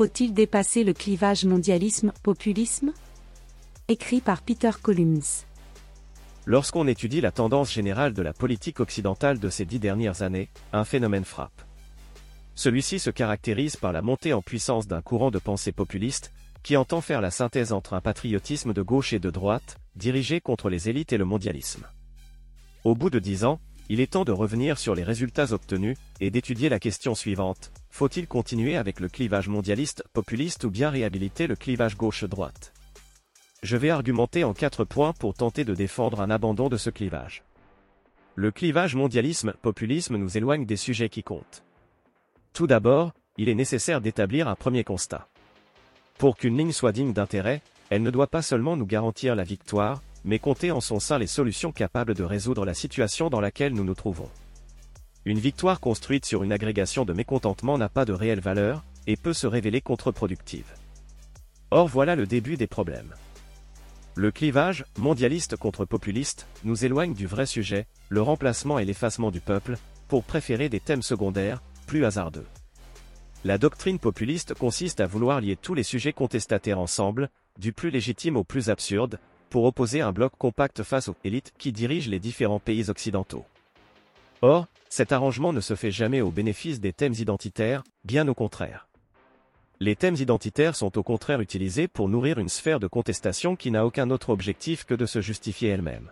faut-il dépasser le clivage mondialisme-populisme Écrit par Peter Collins. Lorsqu'on étudie la tendance générale de la politique occidentale de ces dix dernières années, un phénomène frappe. Celui-ci se caractérise par la montée en puissance d'un courant de pensée populiste, qui entend faire la synthèse entre un patriotisme de gauche et de droite, dirigé contre les élites et le mondialisme. Au bout de dix ans, il est temps de revenir sur les résultats obtenus, et d'étudier la question suivante, faut-il continuer avec le clivage mondialiste populiste ou bien réhabiliter le clivage gauche-droite? Je vais argumenter en quatre points pour tenter de défendre un abandon de ce clivage. Le clivage mondialisme-populisme nous éloigne des sujets qui comptent. Tout d'abord, il est nécessaire d'établir un premier constat. Pour qu'une ligne soit digne d'intérêt, elle ne doit pas seulement nous garantir la victoire, mais compter en son sein les solutions capables de résoudre la situation dans laquelle nous nous trouvons. Une victoire construite sur une agrégation de mécontentement n'a pas de réelle valeur, et peut se révéler contre-productive. Or voilà le début des problèmes. Le clivage, mondialiste contre populiste, nous éloigne du vrai sujet, le remplacement et l'effacement du peuple, pour préférer des thèmes secondaires, plus hasardeux. La doctrine populiste consiste à vouloir lier tous les sujets contestataires ensemble, du plus légitime au plus absurde, pour opposer un bloc compact face aux élites qui dirigent les différents pays occidentaux. Or, cet arrangement ne se fait jamais au bénéfice des thèmes identitaires, bien au contraire. Les thèmes identitaires sont au contraire utilisés pour nourrir une sphère de contestation qui n'a aucun autre objectif que de se justifier elle-même.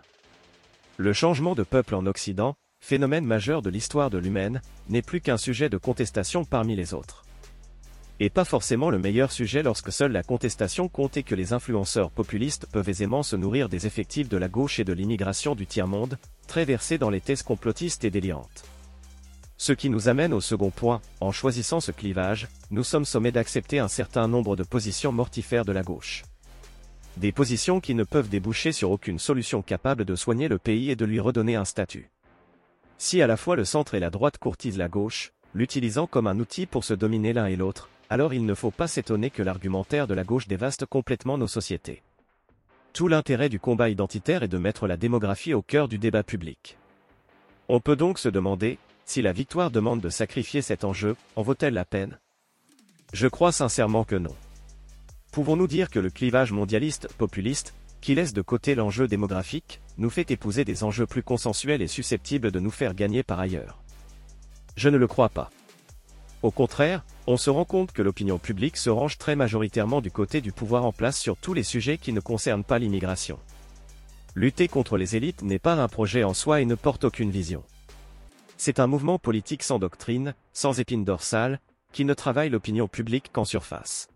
Le changement de peuple en Occident, phénomène majeur de l'histoire de l'humaine, n'est plus qu'un sujet de contestation parmi les autres. Et pas forcément le meilleur sujet lorsque seule la contestation compte et que les influenceurs populistes peuvent aisément se nourrir des effectifs de la gauche et de l'immigration du tiers-monde, très versés dans les thèses complotistes et délirantes. Ce qui nous amène au second point, en choisissant ce clivage, nous sommes sommés d'accepter un certain nombre de positions mortifères de la gauche. Des positions qui ne peuvent déboucher sur aucune solution capable de soigner le pays et de lui redonner un statut. Si à la fois le centre et la droite courtisent la gauche, l'utilisant comme un outil pour se dominer l'un et l'autre, alors il ne faut pas s'étonner que l'argumentaire de la gauche dévaste complètement nos sociétés. Tout l'intérêt du combat identitaire est de mettre la démographie au cœur du débat public. On peut donc se demander, si la victoire demande de sacrifier cet enjeu, en vaut-elle la peine? Je crois sincèrement que non. Pouvons-nous dire que le clivage mondialiste, populiste, qui laisse de côté l'enjeu démographique, nous fait épouser des enjeux plus consensuels et susceptibles de nous faire gagner par ailleurs? Je ne le crois pas. Au contraire, on se rend compte que l'opinion publique se range très majoritairement du côté du pouvoir en place sur tous les sujets qui ne concernent pas l'immigration. Lutter contre les élites n'est pas un projet en soi et ne porte aucune vision. C'est un mouvement politique sans doctrine, sans épine dorsale, qui ne travaille l'opinion publique qu'en surface.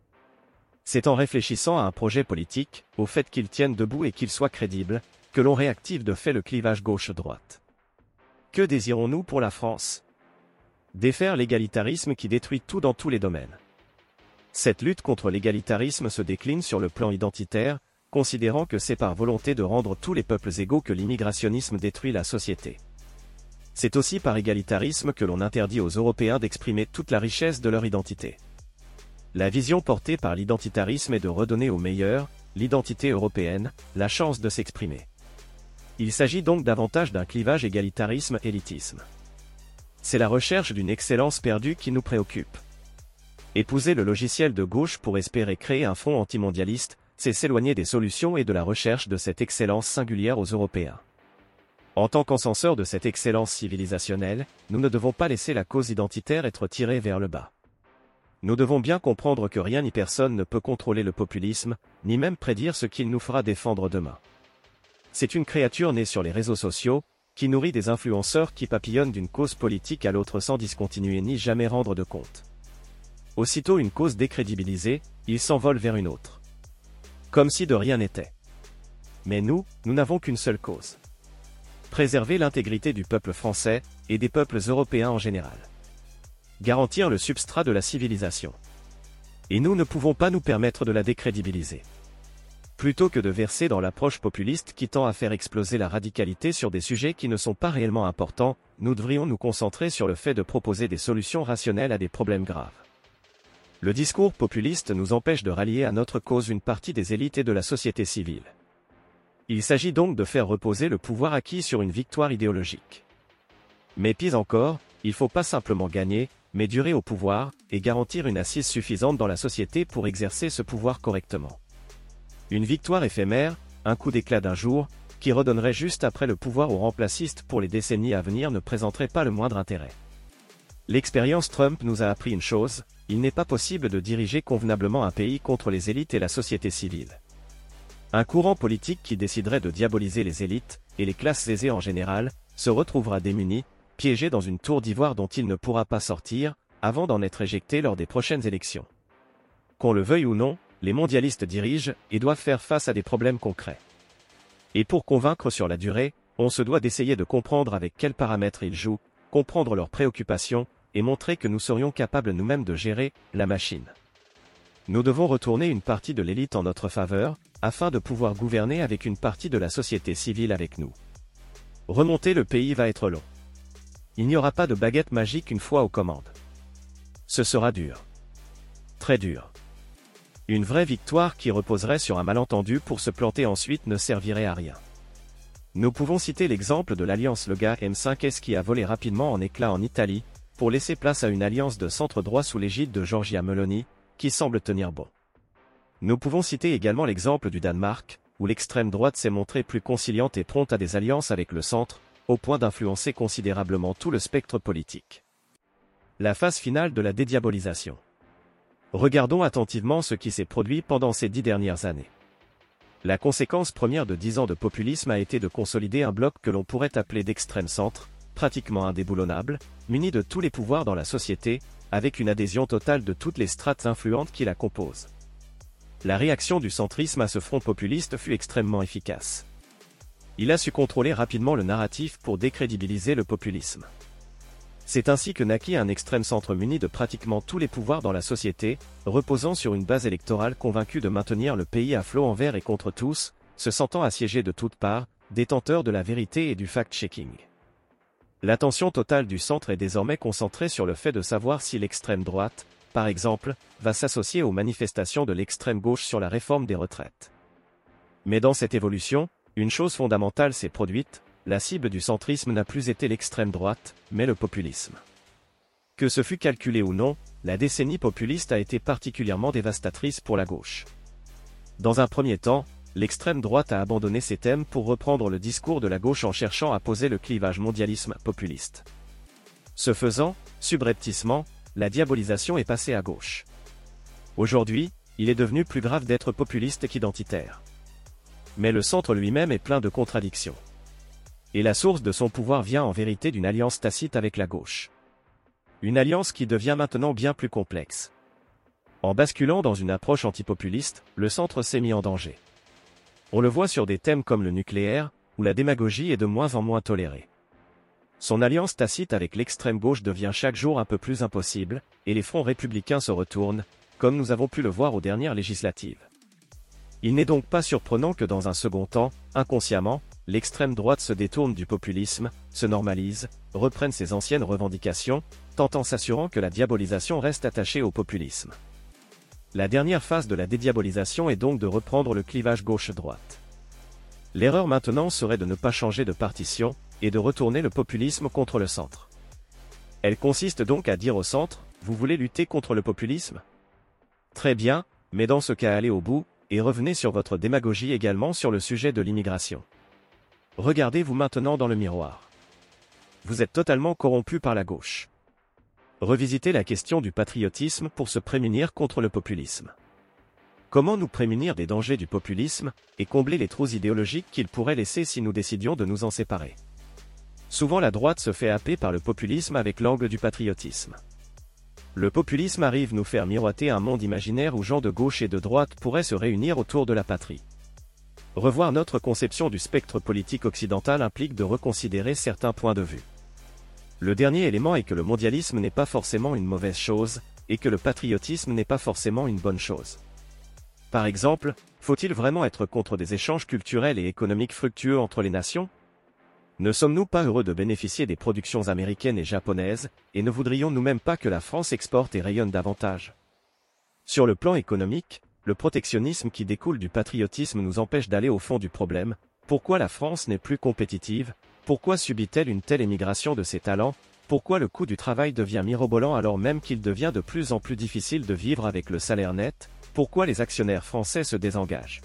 C'est en réfléchissant à un projet politique, au fait qu'il tienne debout et qu'il soit crédible, que l'on réactive de fait le clivage gauche-droite. Que désirons-nous pour la France? Défaire l'égalitarisme qui détruit tout dans tous les domaines. Cette lutte contre l'égalitarisme se décline sur le plan identitaire, considérant que c'est par volonté de rendre tous les peuples égaux que l'immigrationnisme détruit la société. C'est aussi par égalitarisme que l'on interdit aux Européens d'exprimer toute la richesse de leur identité. La vision portée par l'identitarisme est de redonner aux meilleurs, l'identité européenne, la chance de s'exprimer. Il s'agit donc davantage d'un clivage égalitarisme-élitisme. C'est la recherche d'une excellence perdue qui nous préoccupe. Épouser le logiciel de gauche pour espérer créer un front antimondialiste, c'est s'éloigner des solutions et de la recherche de cette excellence singulière aux Européens. En tant qu'encenseurs de cette excellence civilisationnelle, nous ne devons pas laisser la cause identitaire être tirée vers le bas. Nous devons bien comprendre que rien ni personne ne peut contrôler le populisme, ni même prédire ce qu'il nous fera défendre demain. C'est une créature née sur les réseaux sociaux, qui nourrit des influenceurs qui papillonnent d'une cause politique à l'autre sans discontinuer ni jamais rendre de compte. Aussitôt une cause décrédibilisée, ils s'envolent vers une autre. Comme si de rien n'était. Mais nous, nous n'avons qu'une seule cause préserver l'intégrité du peuple français, et des peuples européens en général. Garantir le substrat de la civilisation. Et nous ne pouvons pas nous permettre de la décrédibiliser. Plutôt que de verser dans l'approche populiste qui tend à faire exploser la radicalité sur des sujets qui ne sont pas réellement importants, nous devrions nous concentrer sur le fait de proposer des solutions rationnelles à des problèmes graves. Le discours populiste nous empêche de rallier à notre cause une partie des élites et de la société civile. Il s'agit donc de faire reposer le pouvoir acquis sur une victoire idéologique. Mais pis encore, il faut pas simplement gagner, mais durer au pouvoir, et garantir une assise suffisante dans la société pour exercer ce pouvoir correctement. Une victoire éphémère, un coup d'éclat d'un jour, qui redonnerait juste après le pouvoir aux remplacistes pour les décennies à venir ne présenterait pas le moindre intérêt. L'expérience Trump nous a appris une chose, il n'est pas possible de diriger convenablement un pays contre les élites et la société civile. Un courant politique qui déciderait de diaboliser les élites, et les classes aisées en général, se retrouvera démuni, piégé dans une tour d'ivoire dont il ne pourra pas sortir, avant d'en être éjecté lors des prochaines élections. Qu'on le veuille ou non, les mondialistes dirigent et doivent faire face à des problèmes concrets. Et pour convaincre sur la durée, on se doit d'essayer de comprendre avec quels paramètres ils jouent, comprendre leurs préoccupations, et montrer que nous serions capables nous-mêmes de gérer la machine. Nous devons retourner une partie de l'élite en notre faveur, afin de pouvoir gouverner avec une partie de la société civile avec nous. Remonter le pays va être long. Il n'y aura pas de baguette magique une fois aux commandes. Ce sera dur. Très dur. Une vraie victoire qui reposerait sur un malentendu pour se planter ensuite ne servirait à rien. Nous pouvons citer l'exemple de l'alliance Lega M5S qui a volé rapidement en éclats en Italie, pour laisser place à une alliance de centre droit sous l'égide de Giorgia Meloni, qui semble tenir bon. Nous pouvons citer également l'exemple du Danemark, où l'extrême droite s'est montrée plus conciliante et prompte à des alliances avec le centre, au point d'influencer considérablement tout le spectre politique. La phase finale de la dédiabolisation. Regardons attentivement ce qui s'est produit pendant ces dix dernières années. La conséquence première de dix ans de populisme a été de consolider un bloc que l'on pourrait appeler d'extrême centre, pratiquement indéboulonnable, muni de tous les pouvoirs dans la société, avec une adhésion totale de toutes les strates influentes qui la composent. La réaction du centrisme à ce front populiste fut extrêmement efficace. Il a su contrôler rapidement le narratif pour décrédibiliser le populisme. C'est ainsi que naquit un extrême centre muni de pratiquement tous les pouvoirs dans la société, reposant sur une base électorale convaincue de maintenir le pays à flot envers et contre tous, se sentant assiégé de toutes parts, détenteur de la vérité et du fact-checking. L'attention totale du centre est désormais concentrée sur le fait de savoir si l'extrême droite, par exemple, va s'associer aux manifestations de l'extrême gauche sur la réforme des retraites. Mais dans cette évolution, une chose fondamentale s'est produite, la cible du centrisme n'a plus été l'extrême droite, mais le populisme. Que ce fût calculé ou non, la décennie populiste a été particulièrement dévastatrice pour la gauche. Dans un premier temps, l'extrême droite a abandonné ses thèmes pour reprendre le discours de la gauche en cherchant à poser le clivage mondialisme-populiste. Ce faisant, subrepticement, la diabolisation est passée à gauche. Aujourd'hui, il est devenu plus grave d'être populiste qu'identitaire. Mais le centre lui-même est plein de contradictions. Et la source de son pouvoir vient en vérité d'une alliance tacite avec la gauche. Une alliance qui devient maintenant bien plus complexe. En basculant dans une approche antipopuliste, le centre s'est mis en danger. On le voit sur des thèmes comme le nucléaire, où la démagogie est de moins en moins tolérée. Son alliance tacite avec l'extrême gauche devient chaque jour un peu plus impossible, et les fronts républicains se retournent, comme nous avons pu le voir aux dernières législatives. Il n'est donc pas surprenant que dans un second temps, inconsciemment, l'extrême droite se détourne du populisme, se normalise, reprenne ses anciennes revendications, tant en s'assurant que la diabolisation reste attachée au populisme. La dernière phase de la dédiabolisation est donc de reprendre le clivage gauche-droite. L'erreur maintenant serait de ne pas changer de partition, et de retourner le populisme contre le centre. Elle consiste donc à dire au centre, vous voulez lutter contre le populisme? Très bien, mais dans ce cas allez au bout, et revenez sur votre démagogie également sur le sujet de l'immigration. Regardez-vous maintenant dans le miroir. Vous êtes totalement corrompu par la gauche. Revisitez la question du patriotisme pour se prémunir contre le populisme. Comment nous prémunir des dangers du populisme, et combler les trous idéologiques qu'il pourrait laisser si nous décidions de nous en séparer? Souvent la droite se fait happer par le populisme avec l'angle du patriotisme. Le populisme arrive nous faire miroiter un monde imaginaire où gens de gauche et de droite pourraient se réunir autour de la patrie. Revoir notre conception du spectre politique occidental implique de reconsidérer certains points de vue. Le dernier élément est que le mondialisme n'est pas forcément une mauvaise chose, et que le patriotisme n'est pas forcément une bonne chose. Par exemple, faut-il vraiment être contre des échanges culturels et économiques fructueux entre les nations? Ne sommes-nous pas heureux de bénéficier des productions américaines et japonaises, et ne voudrions-nous même pas que la France exporte et rayonne davantage? Sur le plan économique, le protectionnisme qui découle du patriotisme nous empêche d'aller au fond du problème. Pourquoi la France n'est plus compétitive? Pourquoi subit-elle une telle émigration de ses talents? Pourquoi le coût du travail devient mirobolant alors même qu'il devient de plus en plus difficile de vivre avec le salaire net? Pourquoi les actionnaires français se désengagent?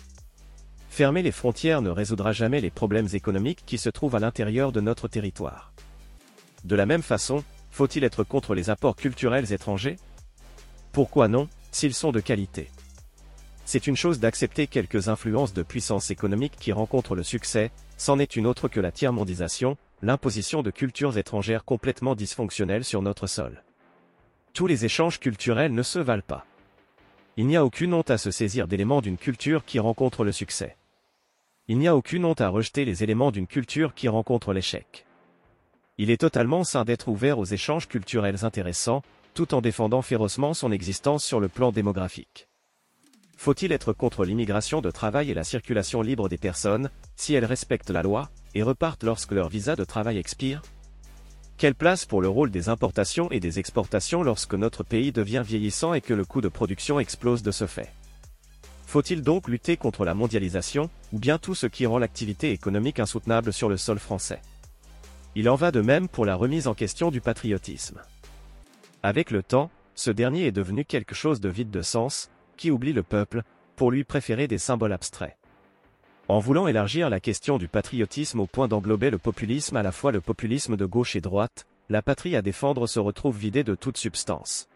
Fermer les frontières ne résoudra jamais les problèmes économiques qui se trouvent à l'intérieur de notre territoire. De la même façon, faut-il être contre les apports culturels étrangers? Pourquoi non, s'ils sont de qualité? C'est une chose d'accepter quelques influences de puissance économique qui rencontrent le succès, c'en est une autre que la tiers-mondisation, l'imposition de cultures étrangères complètement dysfonctionnelles sur notre sol. Tous les échanges culturels ne se valent pas. Il n'y a aucune honte à se saisir d'éléments d'une culture qui rencontre le succès. Il n'y a aucune honte à rejeter les éléments d'une culture qui rencontre l'échec. Il est totalement sain d'être ouvert aux échanges culturels intéressants, tout en défendant férocement son existence sur le plan démographique. Faut-il être contre l'immigration de travail et la circulation libre des personnes, si elles respectent la loi, et repartent lorsque leur visa de travail expire? Quelle place pour le rôle des importations et des exportations lorsque notre pays devient vieillissant et que le coût de production explose de ce fait? Faut-il donc lutter contre la mondialisation, ou bien tout ce qui rend l'activité économique insoutenable sur le sol français? Il en va de même pour la remise en question du patriotisme. Avec le temps, ce dernier est devenu quelque chose de vide de sens, qui oublie le peuple, pour lui préférer des symboles abstraits. En voulant élargir la question du patriotisme au point d'englober le populisme à la fois le populisme de gauche et droite, la patrie à défendre se retrouve vidée de toute substance.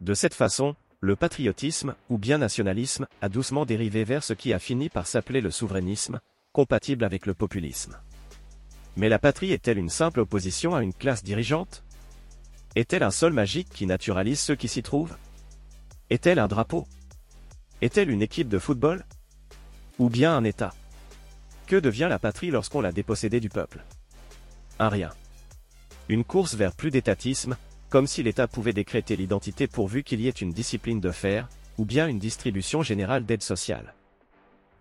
De cette façon, le patriotisme, ou bien nationalisme, a doucement dérivé vers ce qui a fini par s'appeler le souverainisme, compatible avec le populisme. Mais la patrie est-elle une simple opposition à une classe dirigeante? Est-elle un sol magique qui naturalise ceux qui s'y trouvent? Est-elle un drapeau? Est-elle une équipe de football? Ou bien un État? Que devient la patrie lorsqu'on l'a dépossédée du peuple? Un rien. Une course vers plus d'étatisme, comme si l'État pouvait décréter l'identité pourvu qu'il y ait une discipline de fer, ou bien une distribution générale d'aide sociale.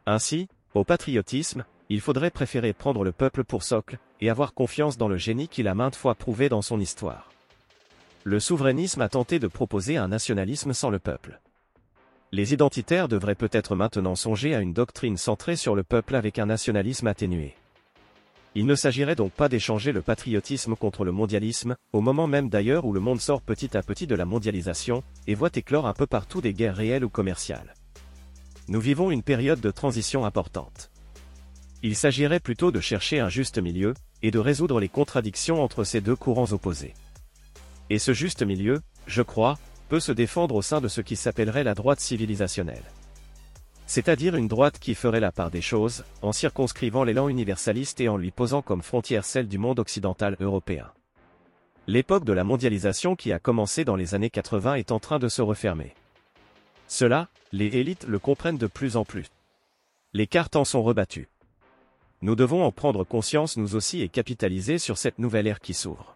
Ainsi, au patriotisme, il faudrait préférer prendre le peuple pour socle, et avoir confiance dans le génie qu'il a maintes fois prouvé dans son histoire. Le souverainisme a tenté de proposer un nationalisme sans le peuple. Les identitaires devraient peut-être maintenant songer à une doctrine centrée sur le peuple avec un nationalisme atténué. Il ne s'agirait donc pas d'échanger le patriotisme contre le mondialisme, au moment même d'ailleurs où le monde sort petit à petit de la mondialisation, et voit éclore un peu partout des guerres réelles ou commerciales. Nous vivons une période de transition importante. Il s'agirait plutôt de chercher un juste milieu, et de résoudre les contradictions entre ces deux courants opposés. Et ce juste milieu, je crois, peut se défendre au sein de ce qui s'appellerait la droite civilisationnelle. C'est-à-dire une droite qui ferait la part des choses, en circonscrivant l'élan universaliste et en lui posant comme frontière celle du monde occidental européen. L'époque de la mondialisation qui a commencé dans les années 80 est en train de se refermer. Cela, les élites le comprennent de plus en plus. Les cartes en sont rebattues. Nous devons en prendre conscience nous aussi et capitaliser sur cette nouvelle ère qui s'ouvre.